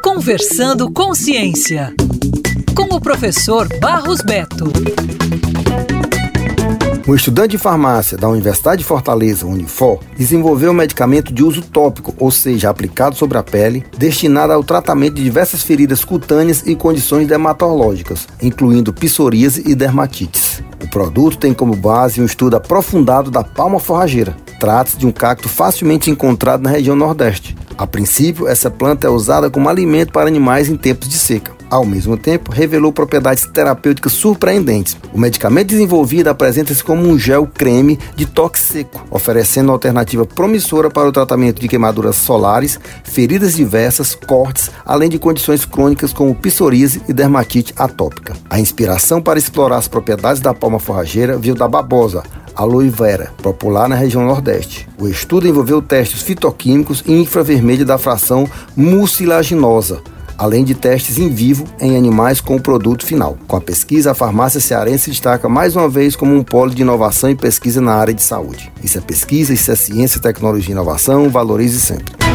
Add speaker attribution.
Speaker 1: Conversando com Ciência, com o professor Barros Beto.
Speaker 2: Um estudante de farmácia da Universidade de Fortaleza, Unifor, desenvolveu um medicamento de uso tópico, ou seja, aplicado sobre a pele, destinado ao tratamento de diversas feridas cutâneas e condições dermatológicas, incluindo psoríase e dermatites. O produto tem como base um estudo aprofundado da palma forrageira. Trata-se de um cacto facilmente encontrado na região Nordeste. A princípio, essa planta é usada como alimento para animais em tempos de seca ao mesmo tempo, revelou propriedades terapêuticas surpreendentes. O medicamento desenvolvido apresenta-se como um gel creme de toque seco, oferecendo uma alternativa promissora para o tratamento de queimaduras solares, feridas diversas, cortes, além de condições crônicas como psoríase e dermatite atópica. A inspiração para explorar as propriedades da palma forrageira veio da babosa, aloe vera, popular na região Nordeste. O estudo envolveu testes fitoquímicos e infravermelho da fração mucilaginosa, além de testes em vivo em animais com o produto final. Com a pesquisa, a farmácia cearense se destaca mais uma vez como um polo de inovação e pesquisa na área de saúde. Isso é pesquisa, isso é ciência, tecnologia e inovação, valorize sempre.